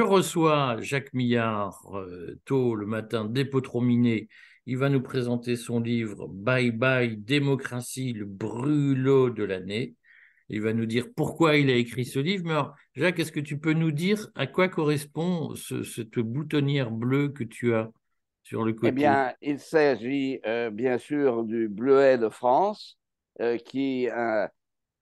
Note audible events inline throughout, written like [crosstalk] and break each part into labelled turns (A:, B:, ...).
A: Je reçois Jacques Millard euh, tôt le matin, dépotrominé. Il va nous présenter son livre Bye Bye Démocratie, le brûlot de l'année. Il va nous dire pourquoi il a écrit ce livre. Mais alors, Jacques, est-ce que tu peux nous dire à quoi correspond cette boutonnière bleue que tu as sur le côté
B: Eh bien, il s'agit euh, bien sûr du bleuet de France euh, qui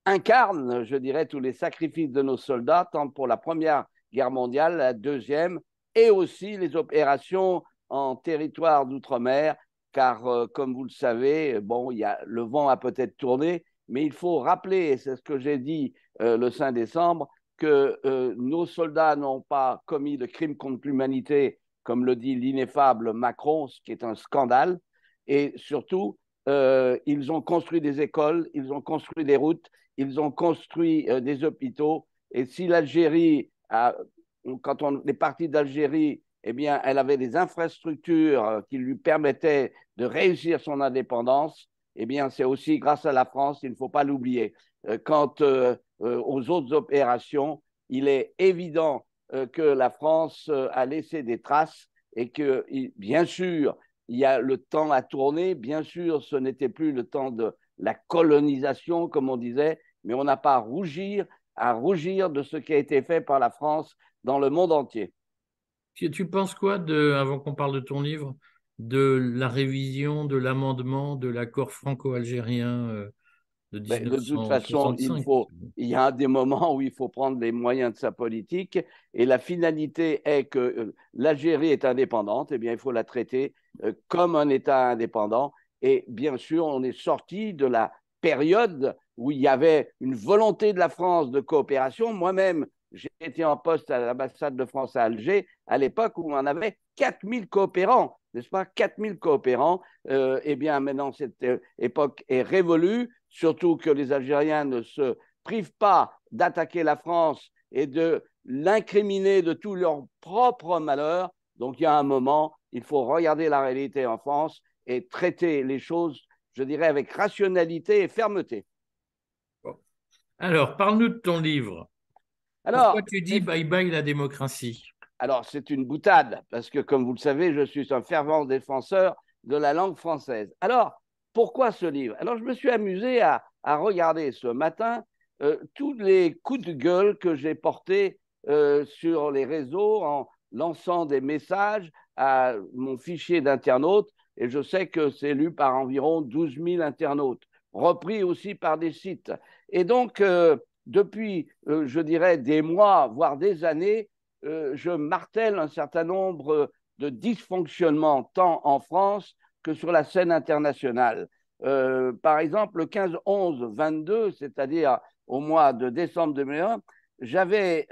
B: incarne, je dirais, tous les sacrifices de nos soldats, tant pour la première guerre mondiale, la deuxième, et aussi les opérations en territoire d'outre-mer, car euh, comme vous le savez, bon, y a, le vent a peut-être tourné, mais il faut rappeler, et c'est ce que j'ai dit euh, le 5 décembre, que euh, nos soldats n'ont pas commis de crimes contre l'humanité, comme le dit l'ineffable Macron, ce qui est un scandale, et surtout, ils ont construit des écoles, ils ont construit des routes, ils ont construit des hôpitaux, et si l'Algérie quand on est parti d'Algérie, eh bien, elle avait des infrastructures euh, qui lui permettaient de réussir son indépendance. Eh bien, c'est aussi grâce à la France, il ne faut pas l'oublier. Euh, quant euh, aux autres opérations, il est évident que la France a laissé des traces et que, bien sûr, il y a le temps à tourner. Bien sûr, ce n'était plus le temps de la colonisation, comme on disait, mais on n'a pas à rougir à rougir de ce qui a été fait par la France dans le monde entier.
A: Tu penses quoi, de, avant qu'on parle de ton livre, de la révision de l'amendement de l'accord franco-algérien euh, de 1965 ben, De toute façon,
B: il, faut, il y a des moments où il faut prendre les moyens de sa politique et la finalité est que euh, l'Algérie est indépendante, et eh bien il faut la traiter euh, comme un État indépendant. Et bien sûr, on est sorti de la période où il y avait une volonté de la France de coopération. Moi-même, été en poste à l'ambassade de France à Alger à l'époque où on avait 4000 coopérants, n'est-ce pas? 4000 coopérants. Euh, eh bien, maintenant, cette euh, époque est révolue, surtout que les Algériens ne se privent pas d'attaquer la France et de l'incriminer de tout leur propre malheur. Donc, il y a un moment, il faut regarder la réalité en France et traiter les choses, je dirais, avec rationalité et fermeté.
A: Alors, parle-nous de ton livre. Alors, Pourquoi tu dis bye bye la démocratie?
B: Alors, c'est une boutade, parce que comme vous le savez, je suis un fervent défenseur de la langue française. Alors, pourquoi ce livre? Alors, je me suis amusé à, regarder ce matin euh, tous les coups de gueule que j'ai portés euh, sur les réseaux en lançant des messages à mon fichier d'internautes, et je sais que c'est lu par environ 12 000 internautes repris aussi par des sites. Et donc, euh, depuis, euh, je dirais, des mois, voire des années, euh, je martèle un certain nombre de dysfonctionnements, tant en France que sur la scène internationale. par exemple, le 15-11-22, c'est-à-dire au mois de décembre 2001, j'avais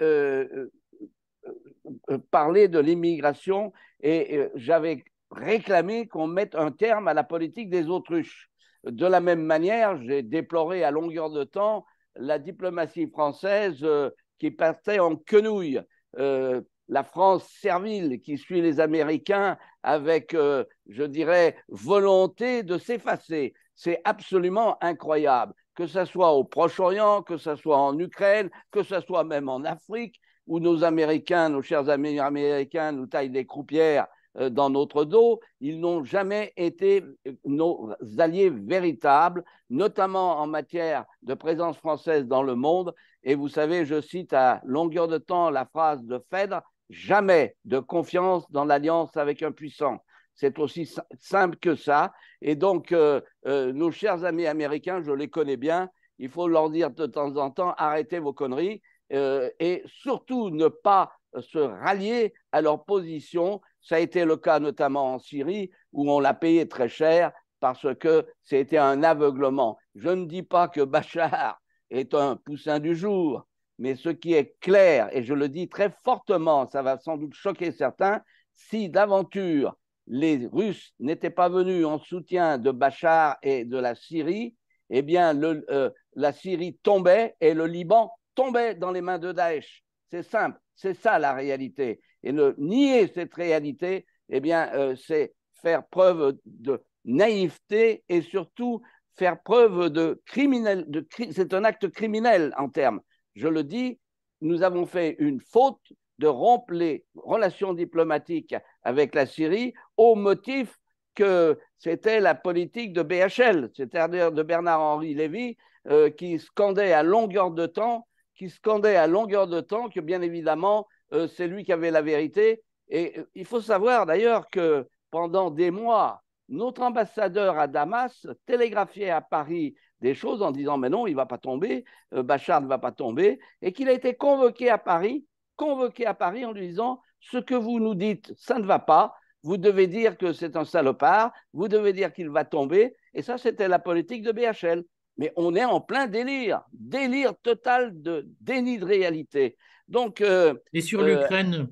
B: parlé de l'immigration et j'avais réclamé qu'on mette un terme à la politique des autruches. De la même manière, j'ai déploré à longueur de temps la diplomatie française euh, qui partait en quenouille. Euh, la France servile qui suit les Américains avec, euh, je dirais, volonté de s'effacer. C'est absolument incroyable. Que ce soit au Proche-Orient, que ce soit en Ukraine, que ce soit même en Afrique, où nos Américains, nos chers amis américains, nous taillent des croupières dans notre dos, ils n'ont jamais été euh, nos alliés véritables, notamment en matière de présence française dans le monde. Et vous savez, je cite à longueur de temps la phrase de Phèdre, jamais de confiance dans l'alliance avec un puissant. C'est aussi simple que ça. Et donc, euh, nos chers amis américains, je les connais bien, il faut leur dire de temps en temps, arrêtez vos conneries et surtout ne pas se rallier à leur position ça a été le cas notamment en Syrie, où on l'a payé très cher parce que c'était un aveuglement. Je ne dis pas que Bachar est un poussin du jour, mais ce qui est clair, et je le dis très fortement, ça va sans doute choquer certains, si d'aventure les Russes n'étaient pas venus en soutien de Bachar et de la Syrie, eh bien euh, la Syrie tombait et le Liban tombait dans les mains de Daesh. C'est simple, c'est ça la réalité. Et ne nier cette réalité, eh bien, euh, c'est faire preuve de naïveté et surtout faire preuve de criminel. De, c'est un acte criminel en termes. Je le dis, nous avons fait une faute de rompre les relations diplomatiques avec la Syrie au motif que c'était la politique de BHL, c'est-à-dire de Bernard-Henri Lévy, euh, qui scandait à longueur de temps, qui scandait à longueur de temps que bien évidemment euh, c'est lui qui avait la vérité. Et euh, il faut savoir d'ailleurs que pendant des mois, notre ambassadeur à Damas télégraphiait à Paris des choses en disant mais non, il ne va pas tomber, Bachar ne va pas tomber, et qu'il a été convoqué à Paris, convoqué à Paris en lui disant ce que vous nous dites, ça ne va pas, vous devez dire que c'est un salopard, vous devez dire qu'il va tomber, et ça c'était la politique de BHL. Mais on est en plein délire, délire total de déni de réalité. Donc,
A: euh, et sur euh, l'Ukraine?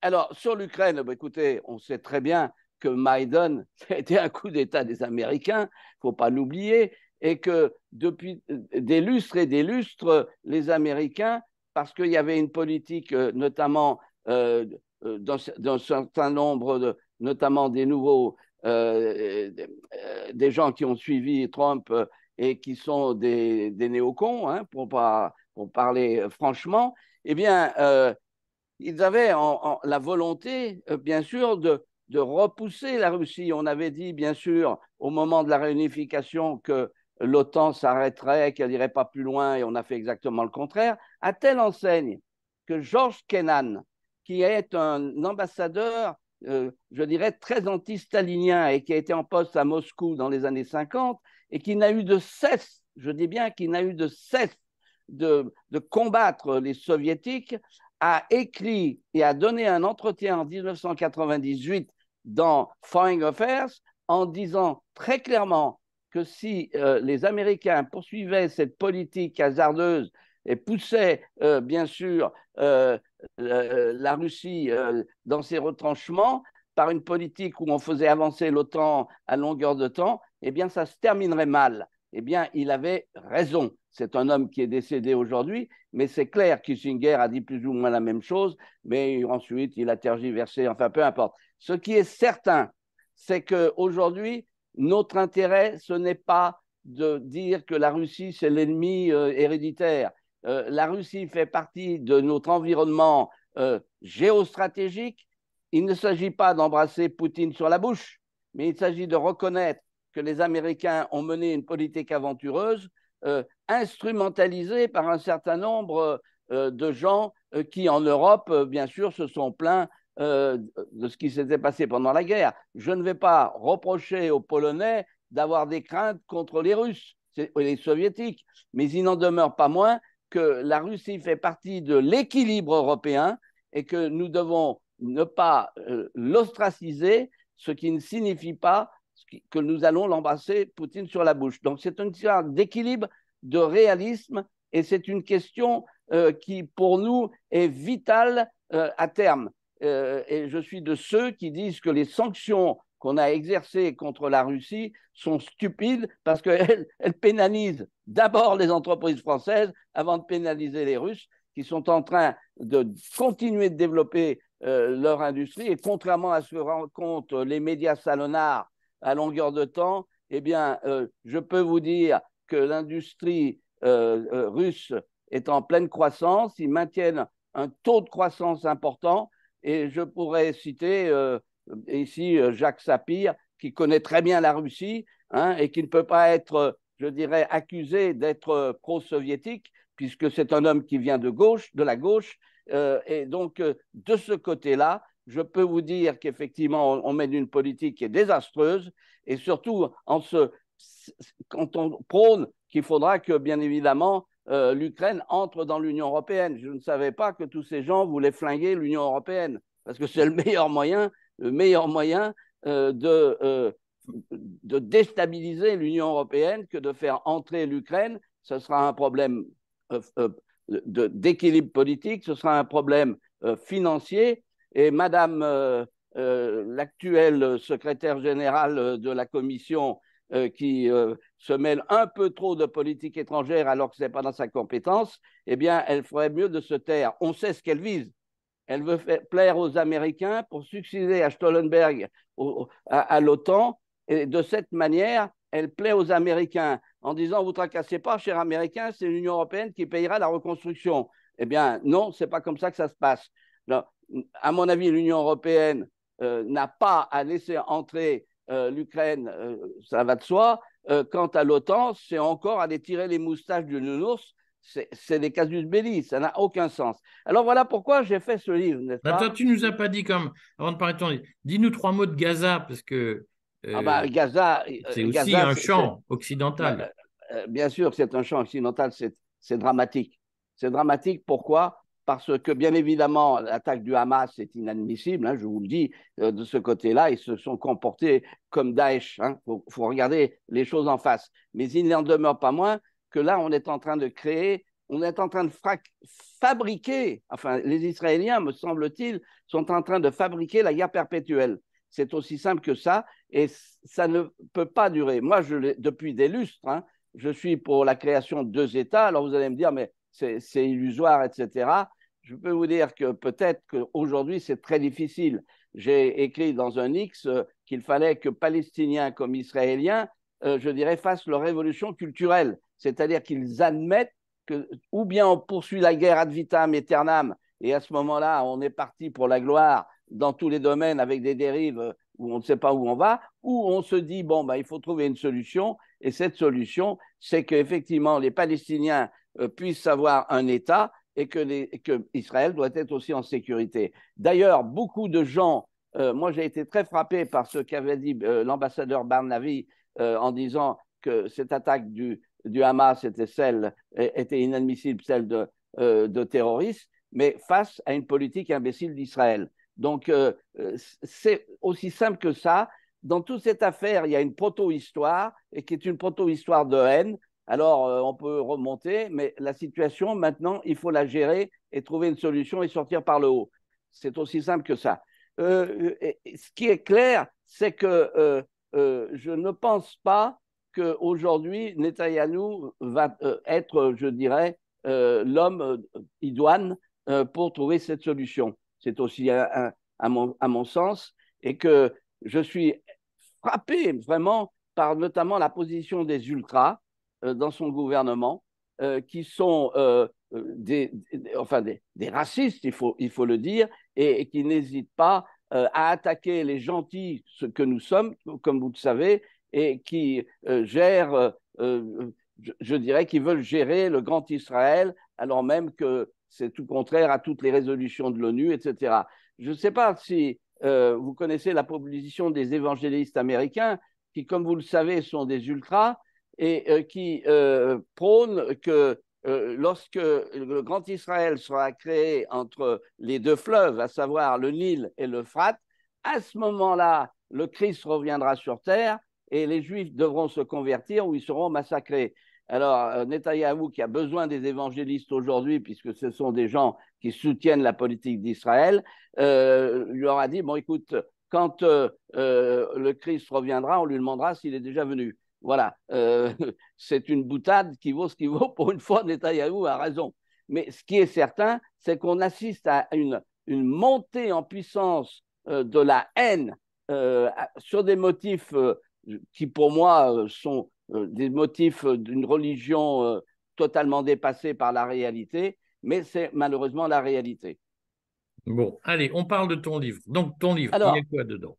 B: Alors, sur l'Ukraine, bah, écoutez, on sait très bien que Maïdan, [laughs] a été un coup d'État des Américains, il ne faut pas l'oublier, et que depuis des lustres et des lustres, les Américains, parce qu'il y avait une politique, euh, notamment d'un certain nombre, de, notamment des nouveaux, des gens qui ont suivi Trump et qui sont des, néocons, hein, pour, pour parler franchement, eh bien, euh, ils avaient la volonté, euh, bien sûr, de, repousser la Russie. On avait dit, bien sûr, au moment de la réunification, que l'OTAN s'arrêterait, qu'elle n'irait pas plus loin, et on a fait exactement le contraire, à telle enseigne que Georges Kennan, qui est un ambassadeur, euh, je dirais, très anti-stalinien et qui a été en poste à Moscou dans les années 50, et qui n'a eu de cesse, je dis bien qu'il n'a eu de cesse de, combattre les soviétiques, a écrit et a donné un entretien en 1998 dans Foreign Affairs en disant très clairement que si euh, les Américains poursuivaient cette politique hasardeuse et poussaient euh, bien sûr euh, la Russie dans ses retranchements par une politique où on faisait avancer l'OTAN à longueur de temps, eh bien ça se terminerait mal. Eh bien, il avait raison. C'est un homme qui est décédé aujourd'hui, mais c'est clair, Kissinger a dit plus ou moins la même chose, mais ensuite il a tergiversé, enfin peu importe. Ce qui est certain, c'est qu'aujourd'hui, notre intérêt, ce n'est pas de dire que la Russie, c'est l'ennemi euh, héréditaire. Euh, la Russie fait partie de notre environnement euh, géostratégique. Il ne s'agit pas d'embrasser Poutine sur la bouche, mais il s'agit de reconnaître que les Américains ont mené une politique aventureuse, euh, instrumentalisée par un certain nombre euh, de gens euh, qui, en Europe, bien sûr, se sont plaints de ce qui s'était passé pendant la guerre. Je ne vais pas reprocher aux Polonais d'avoir des craintes contre les Russes et les Soviétiques, mais il n'en demeure pas moins que la Russie fait partie de l'équilibre européen et que nous devons ne pas l'ostraciser, ce qui ne signifie pas que nous allons l'embrasser Poutine sur la bouche. Donc c'est une histoire d'équilibre, de réalisme, et c'est une question euh, qui, pour nous, est vitale euh, à terme. Euh, et je suis de ceux qui disent que les sanctions qu'on a exercées contre la Russie sont stupides parce qu'elles [laughs] elles pénalisent d'abord les entreprises françaises avant de pénaliser les Russes qui sont en train de continuer de développer leur industrie. Et contrairement à ce que racontent les médias salonards à longueur de temps, eh bien, euh, je peux vous dire que l'industrie euh, euh, russe est en pleine croissance. Ils maintiennent un taux de croissance important. Et je pourrais citer ici Jacques Sapir, qui connaît très bien la Russie hein, et qui ne peut pas être, je dirais, accusé d'être pro-soviétique, puisque c'est un homme qui vient de gauche, de la gauche. et donc, de ce côté-là, je peux vous dire qu'effectivement, on, mène une politique qui est désastreuse et surtout en quand on prône qu'il faudra que, bien évidemment, euh, l'Ukraine entre dans l'Union européenne. Je ne savais pas que tous ces gens voulaient flinguer l'Union européenne parce que c'est le meilleur moyen, le meilleur moyen euh, euh, de déstabiliser l'Union européenne que de faire entrer l'Ukraine. Ce sera un problème d'équilibre politique, ce sera un problème financier et Madame euh, euh, l'actuelle secrétaire générale de la Commission euh, qui se mêle un peu trop de politique étrangère alors que ce n'est pas dans sa compétence, eh bien, elle ferait mieux de se taire. On sait ce qu'elle vise. Elle veut plaire aux Américains pour succéder à Stoltenberg, à, l'OTAN, et de cette manière, elle plaît aux Américains en disant Vous tracassez pas, chers Américains, c'est l'Union européenne qui payera la reconstruction. Eh bien, non, c'est pas comme ça que ça se passe. À mon avis, l'Union européenne n'a pas à laisser entrer l'Ukraine, ça va de soi. quant à l'OTAN, c'est encore aller tirer les moustaches du nounours c'est des casus belli, ça n'a aucun sens. Alors voilà pourquoi j'ai fait ce livre, n'est-ce
A: pas Toi, tu nous as pas dit comme, avant de parler de ton livre, dis-nous trois mots de Gaza, parce que
B: euh, ah bah, Gaza,
A: euh, c'est aussi un champ occidental.
B: Euh, bien sûr, c'est un champ occidental, c'est dramatique. C'est dramatique, pourquoi? Parce que, bien évidemment, l'attaque du Hamas est inadmissible, hein, je vous le dis, de ce côté-là, ils se sont comportés comme Daesh. Il hein. faut, regarder les choses en face. Mais il n'en demeure pas moins que là, on est en train de créer, on est en train de fabriquer, enfin, les Israéliens, me semble-t-il, sont en train de fabriquer la guerre perpétuelle. C'est aussi simple que ça, et ça ne peut pas durer. Moi, depuis des lustres, hein, je suis pour la création de deux États. Alors vous allez me dire, mais c'est illusoire, etc. Je peux vous dire que peut-être qu'aujourd'hui, c'est très difficile. J'ai écrit dans un X euh, qu'il fallait que Palestiniens comme Israéliens, euh, je dirais, fassent leur révolution culturelle c'est-à-dire qu'ils admettent que ou bien on poursuit la guerre ad vitam aeternam, et à ce moment-là, on est parti pour la gloire dans tous les domaines avec des dérives où on ne sait pas où on va, ou on se dit, bon, bah, il faut trouver une solution, et cette solution, c'est qu'effectivement, les Palestiniens euh, puissent avoir un État et que, Israël doit être aussi en sécurité. D'ailleurs, beaucoup de gens, euh, moi j'ai été très frappé par ce qu'avait dit euh, l'ambassadeur Barnavi en disant que cette attaque du, du Hamas était celle était inadmissible, celle de, euh, de terroristes, mais face à une politique imbécile d'Israël. Donc euh, c'est aussi simple que ça. Dans toute cette affaire, il y a une proto-histoire et qui est une proto-histoire de haine. Alors euh, on peut remonter, mais la situation maintenant, il faut la gérer et trouver une solution et sortir par le haut. C'est aussi simple que ça. ce qui est clair, c'est que je ne pense pas qu'aujourd'hui, Netanyahou va euh, être, je dirais, euh, l'homme euh, idoine pour trouver cette solution. C'est aussi à, mon, sens, et que je suis frappé vraiment par notamment la position des ultras dans son gouvernement, qui sont des, enfin des, des, racistes, il faut, il faut le dire, et, qui n'hésitent pas à attaquer les gentils, ce que nous sommes, comme vous le savez, et qui euh, gèrent, euh, euh, je, dirais, qui veulent gérer le grand Israël, alors même que c'est tout contraire à toutes les résolutions de l'ONU, etc. Je ne sais pas si vous connaissez la proposition des évangélistes américains, qui, comme vous le savez, sont des ultras et qui prônent que lorsque le Grand Israël sera créé entre les deux fleuves, à savoir le Nil et l'Euphrate, à ce moment-là, le Christ reviendra sur terre et les Juifs devront se convertir ou ils seront massacrés. Alors, euh, Netanyahou, qui a besoin des évangélistes aujourd'hui, puisque ce sont des gens qui soutiennent la politique d'Israël, euh, lui aura dit, bon, écoute, quand euh, le Christ reviendra, on lui demandera s'il est déjà venu. Voilà, [laughs] c'est une boutade qui vaut ce qui vaut. Pour une fois, Netanyahou a raison. Mais ce qui est certain, c'est qu'on assiste à une, une, montée en puissance de la haine sur des motifs qui pour moi euh, sont euh, des motifs d'une religion euh, totalement dépassée par la réalité, mais c'est malheureusement la réalité.
A: Bon, allez, on parle de ton livre. Donc, ton livre, il y a quoi dedans?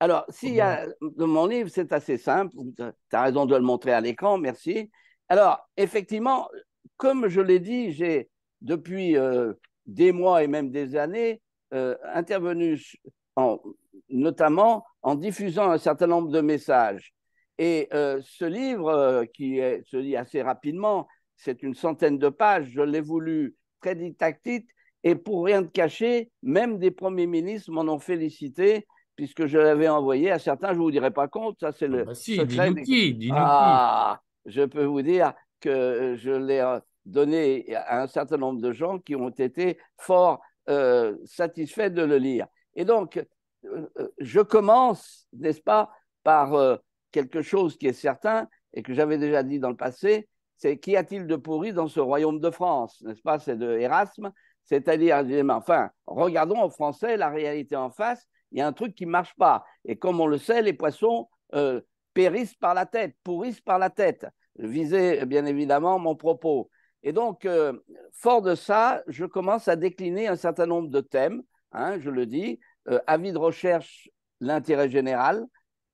B: Alors, s'il y a de mon livre, c'est assez simple. Tu as raison de le montrer à l'écran, merci. Alors, effectivement, comme je l'ai dit, j'ai depuis des mois et même des années intervenu en, notamment en diffusant un certain nombre de messages. Et euh, ce livre, euh, qui se lit assez rapidement, c'est une centaine de pages, je l'ai voulu très didactique, et pour rien de cacher, même des premiers ministres m'en ont félicité, puisque je l'avais envoyé à certains, je ne vous dirai pas compte, ça c'est le
A: ah bah si, secret.
B: ah, je peux vous dire que je l'ai euh, donné à un certain nombre de gens qui ont été fort satisfaits de le lire. Et donc, euh, euh, je commence, n'est-ce pas, par euh, quelque chose qui est certain et que j'avais déjà dit dans le passé, c'est qu'y a-t-il de pourri dans ce royaume de France, n'est-ce pas? C'est de Erasme, c'est-à-dire, enfin, regardons en français la réalité en face, il y a un truc qui ne marche pas. Et comme on le sait, les poissons périssent par la tête, pourrissent par la tête. Je visais bien évidemment mon propos. Et donc, euh, fort de ça, je commence à décliner un certain nombre de thèmes, hein, je le dis, euh, avis de recherche, l'intérêt général,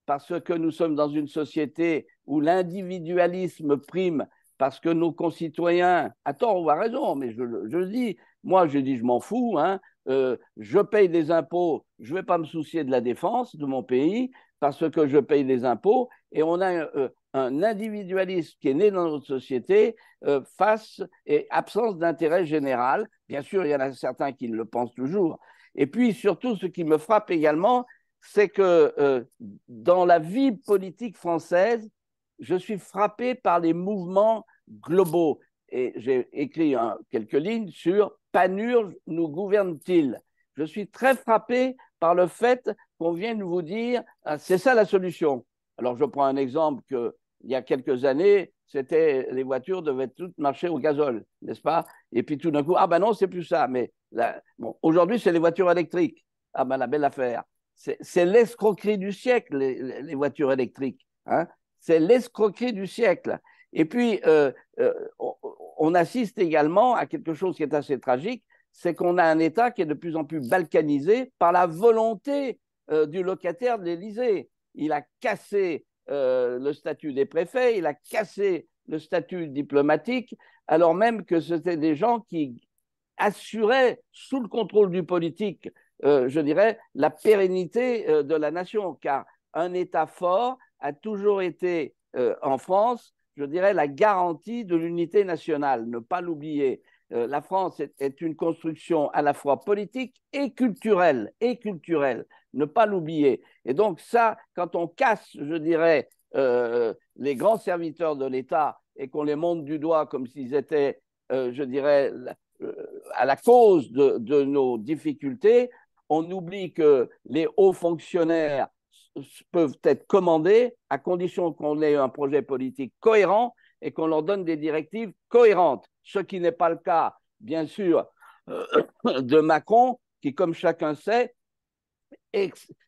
B: parce que nous sommes dans une société où l'individualisme prime, parce que nos concitoyens, à tort ou à raison, mais je, le dis, moi je dis je m'en fous, hein, euh, je paye des impôts, je ne vais pas me soucier de la défense de mon pays parce que je paye des impôts et on a un individualisme qui est né dans notre société euh, face et absence d'intérêt général. Bien sûr, il y en a certains qui le pensent toujours. Et puis, surtout, ce qui me frappe également, c'est que euh, dans la vie politique française, je suis frappé par les mouvements globaux. Et j'ai écrit quelques lignes sur Panurge nous gouverne-t-il? Je suis très frappé par le fait qu'on vienne vous dire ah, c'est ça la solution. Alors je prends un exemple que il y a quelques années, c'était les voitures devaient toutes marcher au gazole, n'est-ce pas? Et puis tout d'un coup, ah ben non, c'est plus ça. Mais bon, aujourd'hui, c'est les voitures électriques. Ah ben la belle affaire. C'est l'escroquerie du siècle, les, voitures électriques. Hein c'est l'escroquerie du siècle. Et puis, euh, euh, on assiste également à quelque chose qui est assez tragique, c'est qu'on a un État qui est de plus en plus balkanisé par la volonté euh, du locataire de l'Élysée. Il a cassé euh, le statut des préfets, il a cassé le statut diplomatique, alors même que c'était des gens qui assuraient, sous le contrôle du politique, euh, je dirais, la pérennité de la nation, car un État fort a toujours été en France, je dirais, la garantie de l'unité nationale, ne pas l'oublier. la France est, une construction à la fois politique et culturelle, et culturelle ne pas l'oublier. Et donc ça, quand on casse, je dirais, euh, les grands serviteurs de l'État et qu'on les monte du doigt comme s'ils étaient, euh, je dirais, euh, à la cause de, de, nos difficultés, on oublie que les hauts fonctionnaires peuvent être commandés à condition qu'on ait un projet politique cohérent et qu'on leur donne des directives cohérentes, ce qui n'est pas le cas, bien sûr, [coughs] de Macron, qui, comme chacun sait,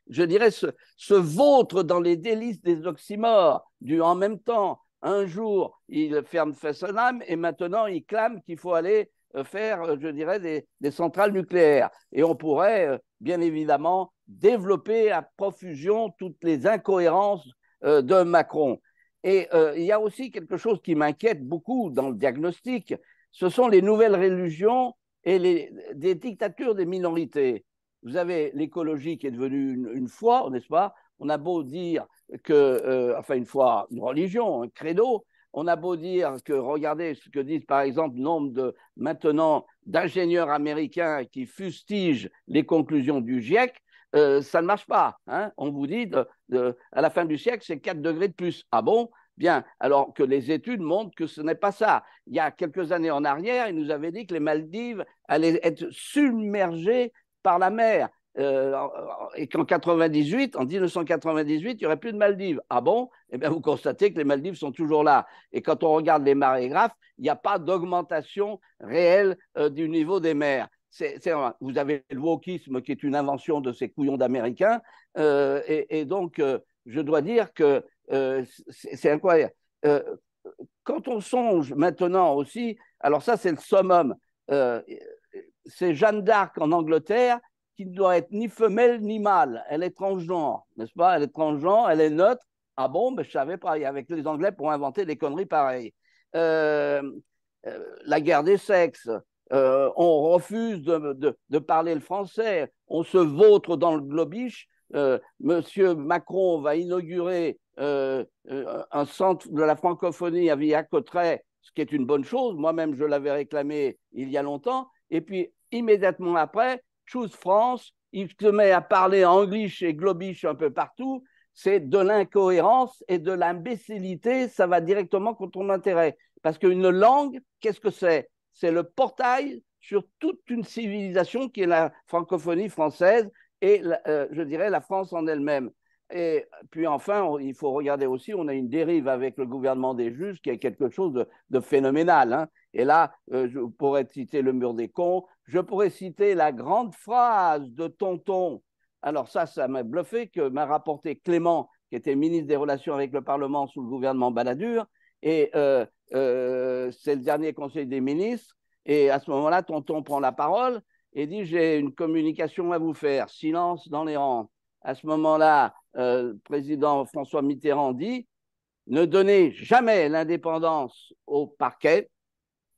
B: je dirais, se, vautre dans les délices des oxymores, du en même temps. Un jour, il ferme Fessenheim et maintenant, il clame qu'il faut aller euh, faire, euh, je dirais, des, centrales nucléaires. Et on pourrait, euh, bien évidemment, développer à profusion toutes les incohérences de Macron. Et il y a aussi quelque chose qui m'inquiète beaucoup dans le diagnostic, ce sont les nouvelles religions et les, dictatures des minorités. Vous avez l'écologie qui est devenue une, foi, n'est-ce pas? On a beau dire que, euh, enfin une foi, une religion, un credo, on a beau dire que, regardez ce que disent par exemple nombre de maintenant d'ingénieurs américains qui fustigent les conclusions du GIEC, euh, ça ne marche pas. Hein on vous dit à la fin du siècle, c'est 4 degrés de plus. Ah bon? Bien, alors que les études montrent que ce n'est pas ça. Il y a quelques années en arrière, ils nous avaient dit que les Maldives allaient être submergées par la mer. Euh, et qu'en 98, en 1998, il n'y aurait plus de Maldives. Ah bon? Eh bien, vous constatez que les Maldives sont toujours là. Et quand on regarde les marégraphes, il n'y a pas d'augmentation réelle euh, du niveau des mers. vous avez le wokisme qui est une invention de ces couillons d'Américains. Euh, et, donc, je dois dire que c'est incroyable. quand on songe maintenant aussi, alors ça, c'est le summum c'est Jeanne d'Arc en Angleterre qui ne doit être ni femelle ni mâle. Elle est transgenre, n'est-ce pas? Elle est transgenre, elle est neutre. Ah bon, mais je savais pas. Avec les Anglais pour inventer des conneries pareilles. Euh, euh, la guerre des sexes. Euh, on refuse de, parler le français. On se vautre dans le globish. Monsieur Macron va inaugurer un centre de la francophonie à Villacotray, ce qui est une bonne chose. Moi-même, je l'avais réclamé il y a longtemps. Et puis, immédiatement après, Choose France, il se met à parler anglais et globish un peu partout. C'est de l'incohérence et de l'imbécilité, ça va directement contre ton intérêt. Parce qu'une langue, qu'est-ce que c'est? C'est le portail sur toute une civilisation qui est la francophonie française et, euh, je dirais, la France en elle-même. Et puis enfin, il faut regarder aussi, on a une dérive avec le gouvernement des juges qui est quelque chose de, phénoménal. Hein. Et là, euh, je pourrais citer le mur des cons, je pourrais citer la grande phrase de Tonton. Alors ça, ça m'a bluffé que m'a rapporté Clément, qui était ministre des Relations avec le Parlement sous le gouvernement Balladur. Et euh, euh, c'est le dernier conseil des ministres. Et à ce moment-là, tonton prend la parole et dit J'ai une communication à vous faire. Silence dans les rangs. À ce moment-là, euh, président François Mitterrand dit Ne donnez jamais l'indépendance au parquet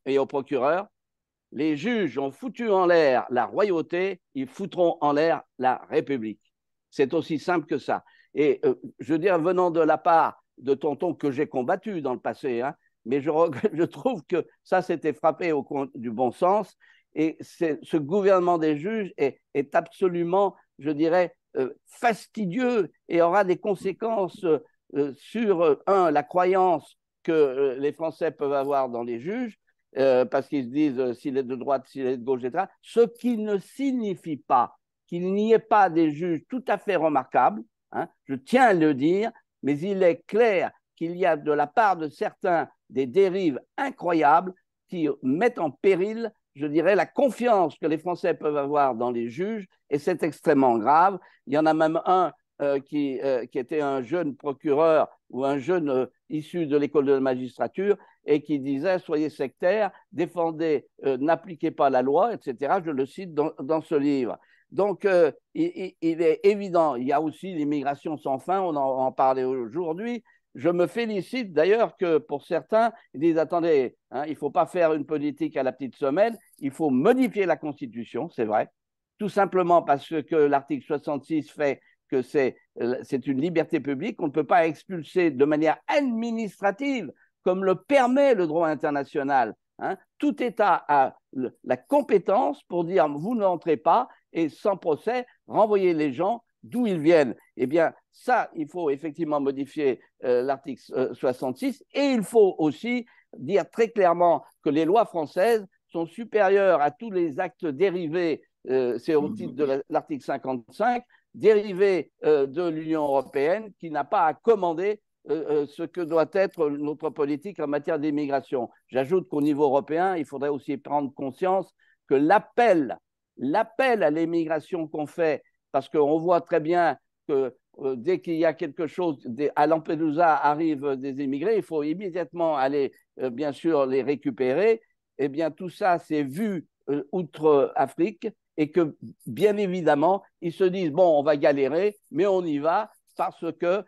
B: et au procureur. Les juges ont foutu en l'air la royauté, ils foutront en l'air la République. C'est aussi simple que ça. Et euh, je veux dire, venant de la part de tonton que j'ai combattu dans le passé, hein, mais je, [laughs] trouve que ça s'était frappé au compte du bon sens. Et ce gouvernement des juges est, absolument, je dirais, fastidieux et aura des conséquences euh, sur, un, la croyance que les Français peuvent avoir dans les juges, parce qu'ils se disent s'il est de droite, s'il est de gauche, etc. Ce qui ne signifie pas qu'il n'y ait pas des juges tout à fait remarquables, hein, je tiens à le dire, mais il est clair qu'il y a de la part de certains des dérives incroyables qui mettent en péril, je dirais, la confiance que les Français peuvent avoir dans les juges, et c'est extrêmement grave. Il y en a même un euh, qui, euh, qui, était un jeune procureur ou un jeune euh, issu de l'école de la magistrature et qui disait soyez sectaires, défendez, n'appliquez pas la loi, etc. Je le cite dans, ce livre. Donc, il, est évident, il y a aussi l'immigration sans fin, on en, en parlait aujourd'hui. Je me félicite d'ailleurs que pour certains, ils disent attendez, hein, il ne faut pas faire une politique à la petite semaine, il faut modifier la Constitution, c'est vrai, tout simplement parce que l'article 66 fait que c'est une liberté publique, on ne peut pas expulser de manière administrative, comme le permet le droit international. Hein. Tout État a la compétence pour dire vous n'entrez pas et sans procès, renvoyer les gens d'où ils viennent? Eh bien, ça, il faut effectivement modifier euh, l'article 66 euh, et il faut aussi dire très clairement que les lois françaises sont supérieures à tous les actes dérivés, euh, c'est au titre de l'article 55, dérivés de l'Union européenne qui n'a pas à commander ce que doit être notre politique en matière d'immigration. J'ajoute qu'au niveau européen, il faudrait aussi prendre conscience que l'appel l'appel à l'émigration qu'on fait, parce qu'on voit très bien que euh, dès qu'il y a quelque chose, à Lampedusa arrivent des immigrés, il faut immédiatement aller, euh, bien sûr, les récupérer. Eh bien, tout ça, c'est vu euh, outre-Afrique et que, bien évidemment, ils se disent, bon, on va galérer, mais on y va parce que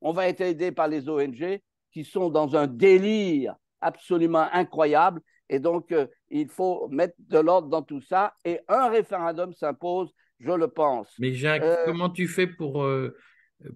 B: on va être aidé par les ONG qui sont dans un délire absolument incroyable et donc, il faut mettre de l'ordre dans tout ça. Et un référendum s'impose, je le pense.
A: Mais Jacques, euh, comment tu fais pour, euh,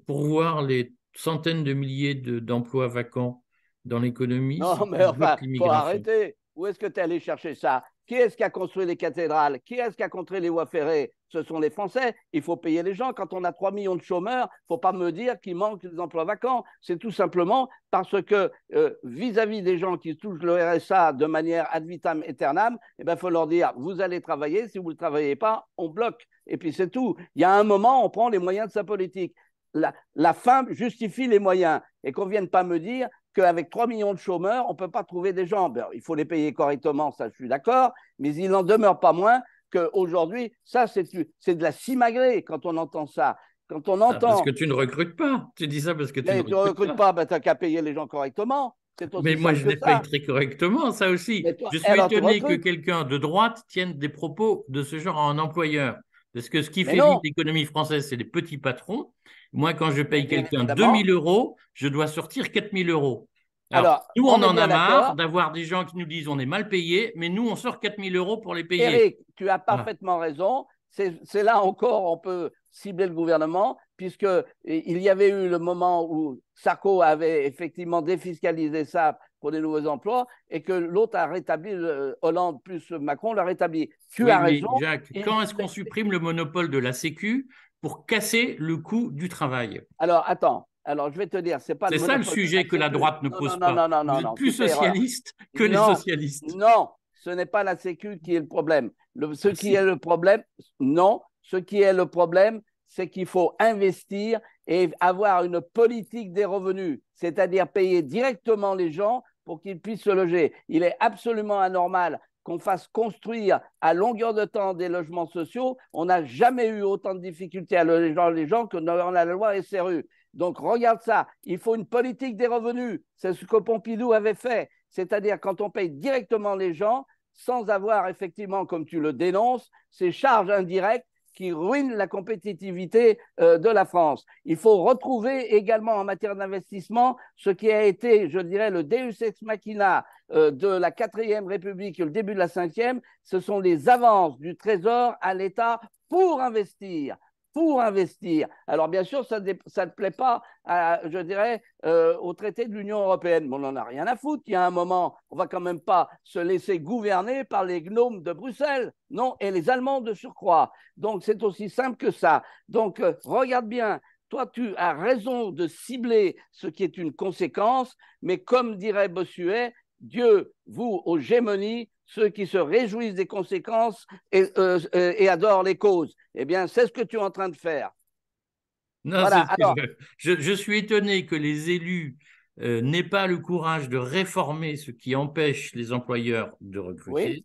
A: pour voir les centaines de milliers d'emplois vacants dans l'économie
B: Non, mais enfin, il faut arrêter. Où est-ce que tu es allé chercher ça? Qui est-ce qui a construit les cathédrales? Qui est-ce qui a construit les voies ferrées? Ce sont les Français. Il faut payer les gens. Quand on a 3 millions de chômeurs, il ne faut pas me dire qu'il manque des emplois vacants. C'est tout simplement parce que euh, vis-à-vis des gens qui touchent le RSA de manière ad vitam aeternam, il eh ben, faut leur dire vous allez travailler. Si vous ne travaillez pas, on bloque. Et puis c'est tout. Il y a un moment, on prend les moyens de sa politique. La, la fin justifie les moyens. Et qu'on ne vienne pas me dire qu'avec 3 millions de chômeurs, on ne peut pas trouver des gens. Ben, il faut les payer correctement, ça je suis d'accord, mais il n'en demeure pas moins qu'aujourd'hui, ça c'est de la simagrée quand on entend ça. Quand on ah, entend...
A: parce que tu ne recrutes pas. Tu dis ça parce que tu ne recrutes,
B: pas. Ben, tu n'as qu'à payer les gens correctement.
A: Mais moi, je les paye très correctement, ça aussi. je suis étonné que quelqu'un de droite tienne des propos de ce genre à un employeur. Parce que ce qui fait vivre l'économie française, c'est les petits patrons. Moi, quand je paye quelqu'un 2000 euros, je dois sortir 4000 euros. Alors, nous, on, en a marre d'avoir des gens qui nous disent on est mal payé, mais nous, on sort 4000 euros pour les payer.
B: Eric, tu as parfaitement raison. C'est là encore, on peut cibler le gouvernement, puisqu'il y avait eu le moment où Sarko avait effectivement défiscalisé ça pour des nouveaux emplois et que l'autre a rétabli, Hollande plus Macron l'a rétabli.
A: Tu as raison. Jacques, quand est-ce qu'on supprime le monopole de la Sécu pour casser le coût du travail?
B: Alors, attends. Alors, je vais te dire, c'est pas.
A: C'est ça le sujet que la droite ne pose pas. Non, non, non, Vous êtes plus socialiste que les socialistes.
B: Non, ce n'est pas la Sécu qui est le problème. ce qui est le problème, non. Ce qui est le problème, c'est qu'il faut investir et avoir une politique des revenus, c'est-à-dire payer directement les gens pour qu'ils puissent se loger. Il est absolument anormal qu'on fasse construire à longueur de temps des logements sociaux. On n'a jamais eu autant de difficultés à loger les gens que dans la loi SRU. Donc regarde ça, il faut une politique des revenus. C'est ce que Pompidou avait fait. c'est-à-dire quand on paye directement les gens sans avoir effectivement, comme tu le dénonces, ces charges indirectes qui ruinent la compétitivité euh, de la France. Il faut retrouver également en matière d'investissement ce qui a été, je dirais, le deus ex machina euh, de la quatrième République et le début de la cinquième, ce sont les avances du Trésor à l'État pour investir pour investir. Alors bien sûr, ça ne plaît pas, je dirais, euh, au traité de l'Union européenne. Mais on n'en a rien à foutre. Il y a un moment, on va quand même pas se laisser gouverner par les gnomes de Bruxelles, non, et les Allemands de surcroît. Donc c'est aussi simple que ça. Donc euh, regarde bien. Toi, tu as raison de cibler ce qui est une conséquence, mais comme dirait Bossuet, Dieu, vous, aux gémonies, ceux qui se réjouissent des conséquences euh, et, adorent les causes. Eh bien, c'est ce que tu es en train de faire.
A: Non, je, suis étonné que les élus euh, n'aient pas le courage de réformer ce qui empêche les employeurs de recruter.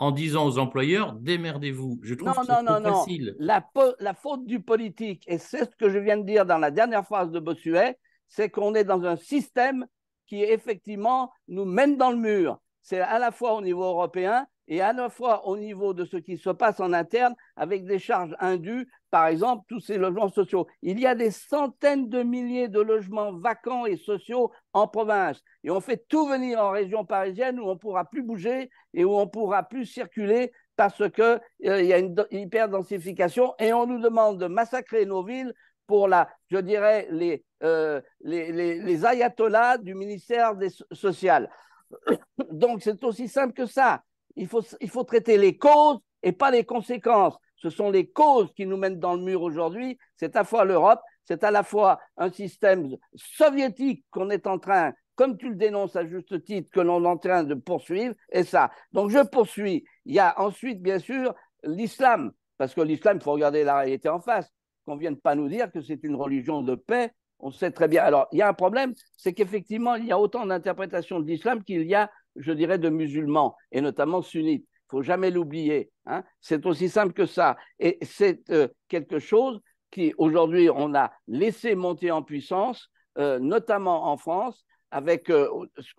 A: En disant aux employeurs, démerdez-vous. Je trouve
B: non,
A: que
B: non, non, facile. La, la faute du politique, et c'est ce que je viens de dire dans la dernière phrase de Bossuet, c'est qu'on est dans un système qui effectivement nous mène dans le mur c'est à la fois au niveau européen et à la fois au niveau de ce qui se passe en interne avec des charges indues, par exemple, tous ces logements sociaux. Il y a des centaines de milliers de logements vacants et sociaux en province. Et on fait tout venir en région parisienne où on ne pourra plus bouger et où on ne pourra plus circuler parce qu'il euh, y a une hyperdensification et on nous demande de massacrer nos villes pour la, je dirais, les, euh, les, les, les ayatollahs du ministère des Sociales. [coughs] Donc, c'est aussi simple que ça. Il faut, il faut traiter les causes et pas les conséquences. Ce sont les causes qui nous mènent dans le mur aujourd'hui. C'est à la fois l'Europe, c'est à la fois un système soviétique qu'on est en train, comme tu le dénonces à juste titre, que l'on est en train de poursuivre, et ça. Donc je poursuis. Il y a ensuite, bien sûr, l'islam, parce que l'islam, il faut regarder la réalité en face. Qu'on ne vienne pas nous dire que c'est une religion de paix on sait très bien. Alors, il y a un problème, c'est qu'effectivement, il y a autant d'interprétations de l'islam qu'il y a, je dirais, de musulmans, et notamment sunnites. Il faut jamais l'oublier. Hein. C'est aussi simple que ça. Et c'est euh, quelque chose qui, aujourd'hui, on a laissé monter en puissance, euh, notamment en France, avec, euh,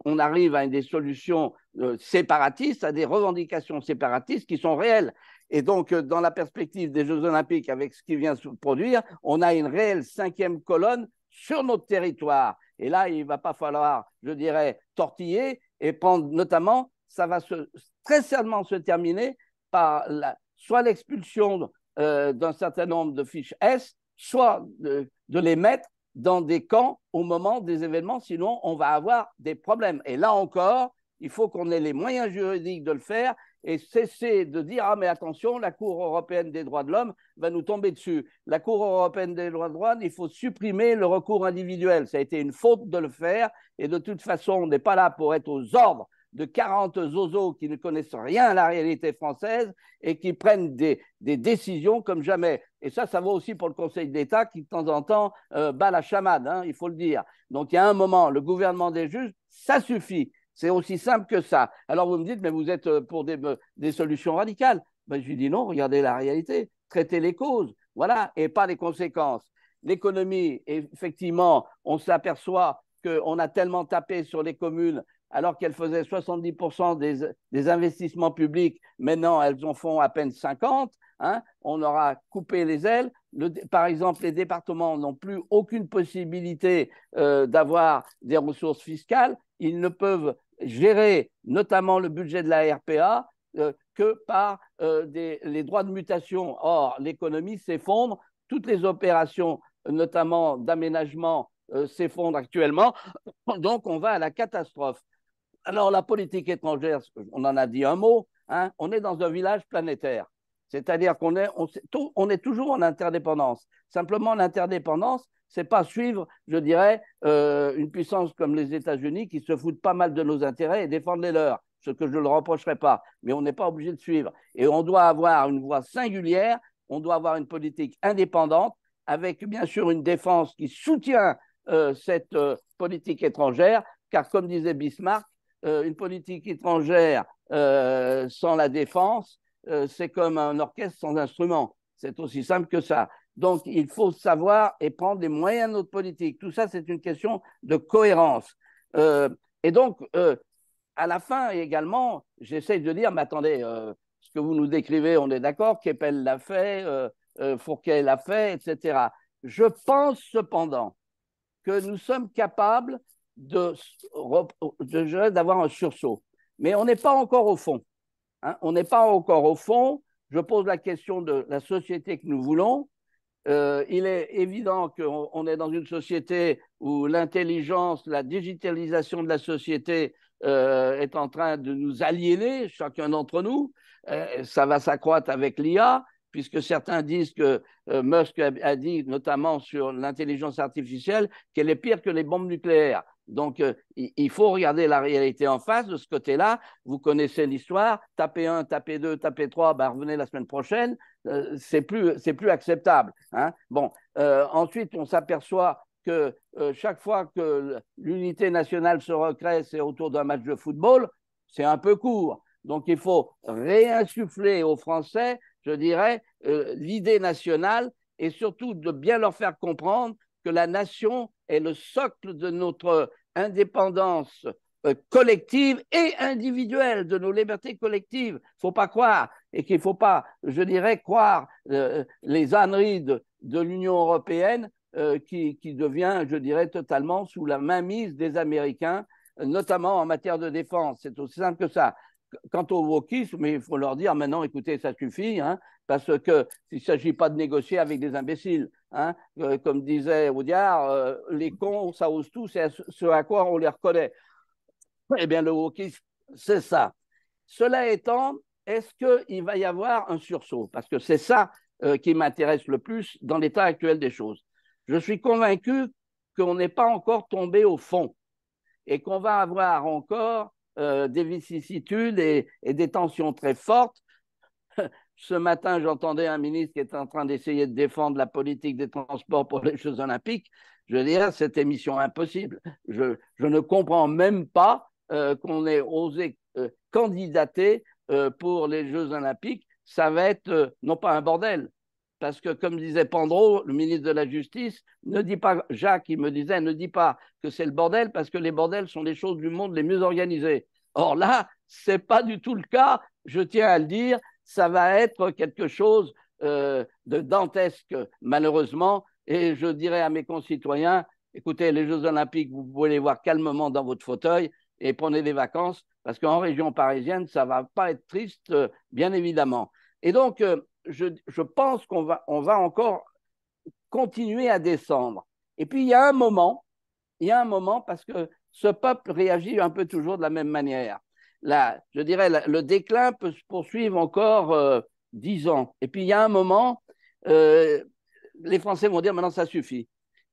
B: on arrive à des solutions séparatistes, à des revendications séparatistes qui sont réelles. Et donc, dans la perspective des Jeux Olympiques, avec ce qui vient se produire, on a une réelle cinquième colonne sur notre territoire. Et là, il ne va pas falloir, je dirais, tortiller et prendre notamment, ça va très certainement se terminer par soit l'expulsion euh, d'un certain nombre de fiches S, soit de, les mettre dans des camps au moment des événements, sinon on va avoir des problèmes. Et là encore, il faut qu'on ait les moyens juridiques de le faire et cesser de dire ah mais attention, la Cour européenne des droits de l'homme va nous tomber dessus. La Cour européenne des droits de l'homme, il faut supprimer le recours individuel. Ça a été une faute de le faire et de toute façon, on n'est pas là pour être aux ordres de 40 zozos qui ne connaissent rien à la réalité française et qui prennent des, décisions comme jamais. Et ça, ça vaut aussi pour le Conseil d'État qui, de temps en temps, euh, bat la chamade, hein, il faut le dire. Donc, il y a un moment, le gouvernement des juges, ça suffit. C'est aussi simple que ça. Alors vous me dites, mais vous êtes euh, pour des, euh, solutions radicales. Ben, je lui dis non, regardez la réalité, traitez les causes, voilà, et pas les conséquences. L'économie, effectivement, on s'aperçoit qu'on a tellement tapé sur les communes alors qu'elles faisaient 70% des, des, investissements publics, maintenant elles en font à peine 50. Hein. on aura coupé les ailes. par exemple, les départements n'ont plus aucune possibilité euh, d'avoir des ressources fiscales. Ils ne peuvent gérer notamment le budget de la RPA euh, que par euh, les droits de mutation. Or, l'économie s'effondre, toutes les opérations, notamment d'aménagement, euh, s'effondrent actuellement, [coughs] donc on va à la catastrophe. Alors, la politique étrangère, on en a dit un mot, hein, on est dans un village planétaire. C'est-à-dire qu'on est, on, est toujours en interdépendance. Simplement, l'interdépendance, c'est pas suivre, je dirais, euh, une puissance comme les États-Unis qui se foutent pas mal de nos intérêts et défendent les leurs, ce que je ne le reprocherai pas. Mais on n'est pas obligé de suivre. Et on doit avoir une voie singulière, on doit avoir une politique indépendante, avec bien sûr une défense qui soutient euh, cette euh, politique étrangère, car comme disait Bismarck, une politique étrangère sans la défense, c'est comme un orchestre sans instrument. C'est aussi simple que ça. Donc, il faut savoir et prendre les moyens de notre politique. Tout ça, c'est une question de cohérence. Euh, et donc, euh, à la fin également, j'essaie de dire, mais attendez, ce que vous nous décrivez, on est d'accord, Keppel l'a fait, Fourquet l'a fait, etc. Je pense cependant que nous sommes capables d'avoir un sursaut. Mais on n'est pas encore au fond. Hein. on n'est pas encore au fond. Je pose la question de la société que nous voulons. Euh, il est évident qu'on est dans une société où l'intelligence, la digitalisation de la société euh, est en train de nous aliéner, chacun d'entre nous. Euh, ça va s'accroître avec l'IA, puisque certains disent que Musk a dit, notamment sur l'intelligence artificielle, qu'elle est pire que les bombes nucléaires. Donc, il faut regarder la réalité en face de ce côté-là. Vous connaissez l'histoire. Tapez un, tapez deux, tapez trois, ben, revenez la semaine prochaine. Euh, c'est plus, plus acceptable. Hein. Bon, euh, ensuite, on s'aperçoit que chaque fois que l'unité nationale se recrée, c'est autour d'un match de football. C'est un peu court. Donc, il faut réinsuffler aux Français, je dirais, l'idée nationale et surtout de bien leur faire comprendre que la nation est le socle de notre indépendance euh, collective et individuelle, de nos libertés collectives. Il ne faut pas croire, et qu'il ne faut pas, je dirais, croire euh, les âneries de, l'Union européenne euh, qui, qui, devient, je dirais, totalement sous la mainmise des Américains, notamment en matière de défense. C'est aussi simple que ça. Quant au wokisme, il faut leur dire maintenant, écoutez, ça suffit, hein, parce qu'il ne s'agit pas de négocier avec des imbéciles. Hein. Euh, comme disait Audiard, les cons, ça ose tout, c'est ce à quoi on les reconnaît. Eh bien, le wokisme, c'est ça. Cela étant, est-ce qu'il va y avoir un sursaut? Parce que c'est ça euh, qui m'intéresse le plus dans l'état actuel des choses. Je suis convaincu qu'on n'est pas encore tombé au fond et qu'on va avoir encore euh, des vicissitudes et, des tensions très fortes. [laughs] Ce matin, j'entendais un ministre qui était en train d'essayer de défendre la politique des transports pour les Jeux olympiques. Je veux dire, cette émission impossible. Je, ne comprends même pas euh, qu'on ait osé candidater pour les Jeux olympiques. Ça va être non pas un bordel, parce que comme disait Pandro, le ministre de la Justice, ne dit pas, Jacques, il me disait, ne dit pas que c'est le bordel, parce que les bordels sont les choses du monde les mieux organisées. Or là, ce n'est pas du tout le cas, je tiens à le dire, ça va être quelque chose euh, de dantesque, malheureusement, et je dirais à mes concitoyens, écoutez, les Jeux olympiques, vous pouvez les voir calmement dans votre fauteuil et prenez des vacances, parce qu'en région parisienne, ça ne va pas être triste, euh, bien évidemment. Et donc, euh, je, pense qu'on va, on va encore continuer à descendre. Et puis, il y a un moment, il y a un moment, parce que ce peuple réagit un peu toujours de la même manière. Là, je dirais, le déclin peut se poursuivre encore euh, dix ans. Et puis, il y a un moment, les Français vont dire maintenant, ça suffit.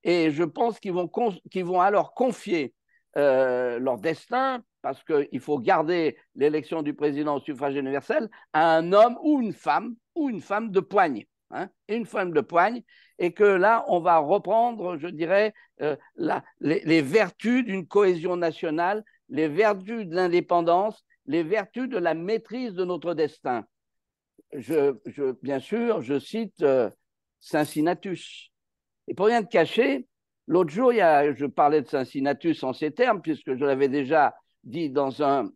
B: Et je pense qu'ils vont, qu'ils vont alors confier euh, leur destin, parce qu'il faut garder l'élection du président au suffrage universel, à un homme ou une femme, ou une femme de poigne. Hein, une femme de poigne, et que là, on va reprendre, je dirais, euh, les, vertus d'une cohésion nationale, les vertus de l'indépendance, les vertus de la maîtrise de notre destin. Je, bien sûr, je cite euh, Cincinnatus. Et pour rien te cacher, l'autre jour, je parlais de Cincinnatus en ces termes, puisque je l'avais déjà dit dans un,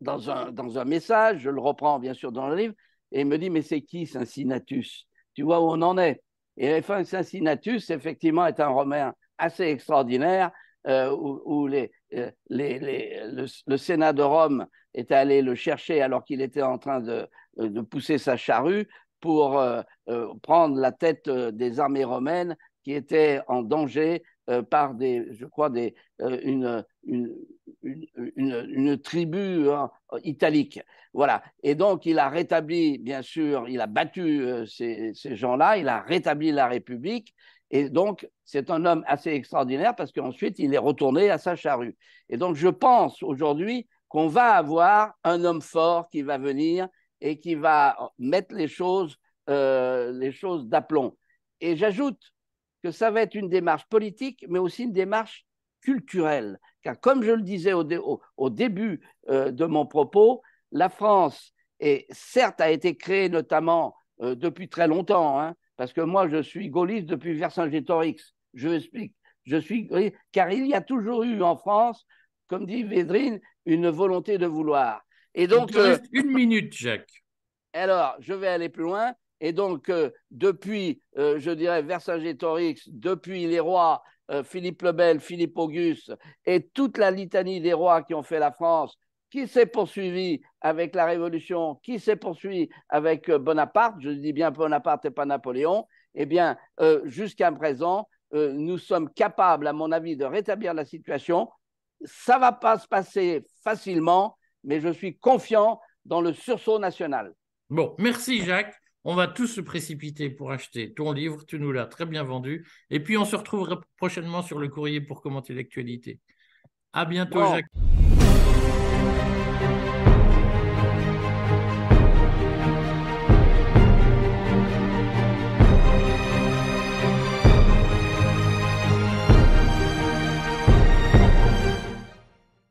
B: dans, un, dans un message, je le reprends bien sûr dans le livre, et il me dit, mais c'est qui Cincinnatus? Tu vois où on en est. Et fin, Cincinnatus, effectivement, est un romain assez extraordinaire euh, où, euh, le, Sénat de Rome est allé le chercher alors qu'il était en train de, de, pousser sa charrue pour euh, prendre la tête des armées romaines qui étaient en danger par des, je crois, des, une, une, une, tribu hein, italique. Voilà. Et donc, il a rétabli, bien sûr, il a battu euh, ces, gens-là, il a rétabli la République. Et donc, c'est un homme assez extraordinaire parce qu'ensuite, il est retourné à sa charrue. Et donc, je pense aujourd'hui qu'on va avoir un homme fort qui va venir et qui va mettre les choses, euh, les choses d'aplomb. Et j'ajoute que ça va être une démarche politique, mais aussi une démarche culturelle. Car comme je le disais au, début euh, de mon propos, la France, est, certes, a été créée notamment euh, depuis très longtemps, hein, parce que moi, je suis gaulliste depuis Vercingétorix. Je explique. Je suis car il y a toujours eu en France, comme dit Védrine, une volonté de vouloir. Et donc,
A: Il reste une minute, Jacques. [laughs]
B: Alors, je vais aller plus loin. Et donc, depuis, je dirais, Vercingétorix, depuis les rois, Philippe le Bel, Philippe Auguste, et toute la litanie des rois qui ont fait la France, qui s'est poursuivi avec la Révolution, qui s'est poursuivi avec Bonaparte, je dis bien Bonaparte et pas Napoléon, eh bien, jusqu'à présent, nous sommes capables, à mon avis, de rétablir la situation. Ça ne va pas se passer facilement, mais je suis confiant dans le sursaut national.
A: Bon, merci Jacques. On va tous se précipiter pour acheter ton livre. Tu nous l'as très bien vendu. Et puis, on se retrouvera prochainement sur le courrier pour commenter l'actualité. À bientôt, Jacques.